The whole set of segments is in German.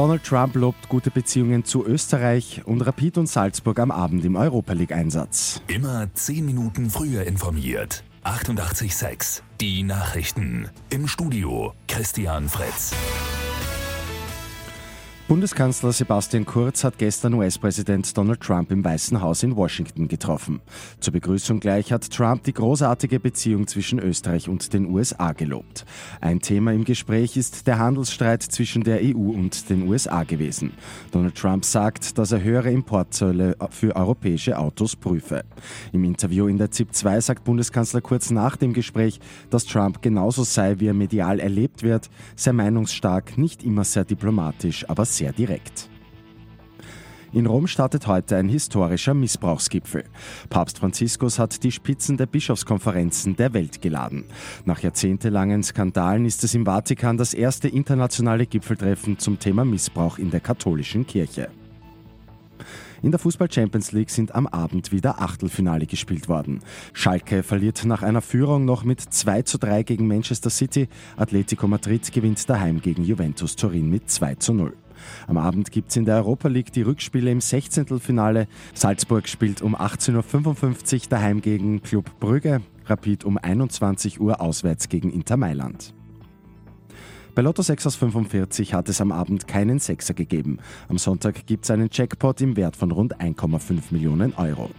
Donald Trump lobt gute Beziehungen zu Österreich und Rapid und Salzburg am Abend im Europa League-Einsatz. Immer 10 Minuten früher informiert. 88.6 Die Nachrichten. Im Studio Christian Fritz. Bundeskanzler Sebastian Kurz hat gestern US-Präsident Donald Trump im Weißen Haus in Washington getroffen. Zur Begrüßung gleich hat Trump die großartige Beziehung zwischen Österreich und den USA gelobt. Ein Thema im Gespräch ist der Handelsstreit zwischen der EU und den USA gewesen. Donald Trump sagt, dass er höhere Importzölle für europäische Autos prüfe. Im Interview in der ZIP 2 sagt Bundeskanzler Kurz nach dem Gespräch, dass Trump genauso sei, wie er medial erlebt wird, sehr meinungsstark, nicht immer sehr diplomatisch, aber sehr sehr direkt. In Rom startet heute ein historischer Missbrauchsgipfel. Papst Franziskus hat die Spitzen der Bischofskonferenzen der Welt geladen. Nach jahrzehntelangen Skandalen ist es im Vatikan das erste internationale Gipfeltreffen zum Thema Missbrauch in der katholischen Kirche. In der Fußball Champions League sind am Abend wieder Achtelfinale gespielt worden. Schalke verliert nach einer Führung noch mit 2 zu 3 gegen Manchester City. Atletico Madrid gewinnt daheim gegen Juventus Turin mit 2 zu 0. Am Abend gibt es in der Europa League die Rückspiele im 16. Finale. Salzburg spielt um 18.55 Uhr daheim gegen Club Brügge, Rapid um 21 Uhr auswärts gegen Inter Mailand. Bei Lotto 6 aus 45 hat es am Abend keinen Sechser gegeben. Am Sonntag gibt es einen Jackpot im Wert von rund 1,5 Millionen Euro.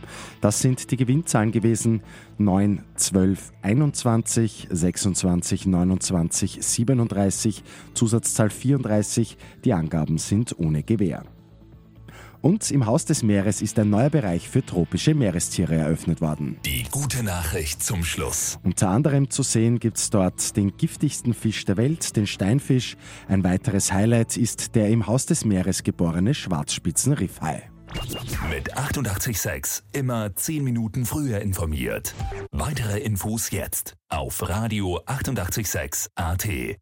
Das sind die Gewinnzahlen gewesen 9, 12, 21, 26, 29, 37, Zusatzzahl 34. Die Angaben sind ohne Gewähr. Und im Haus des Meeres ist ein neuer Bereich für tropische Meerestiere eröffnet worden. Die gute Nachricht zum Schluss. Unter anderem zu sehen gibt es dort den giftigsten Fisch der Welt, den Steinfisch. Ein weiteres Highlight ist der im Haus des Meeres geborene Schwarzspitzenriffhai. Mit 886 immer 10 Minuten früher informiert. Weitere Infos jetzt auf Radio 886 AT.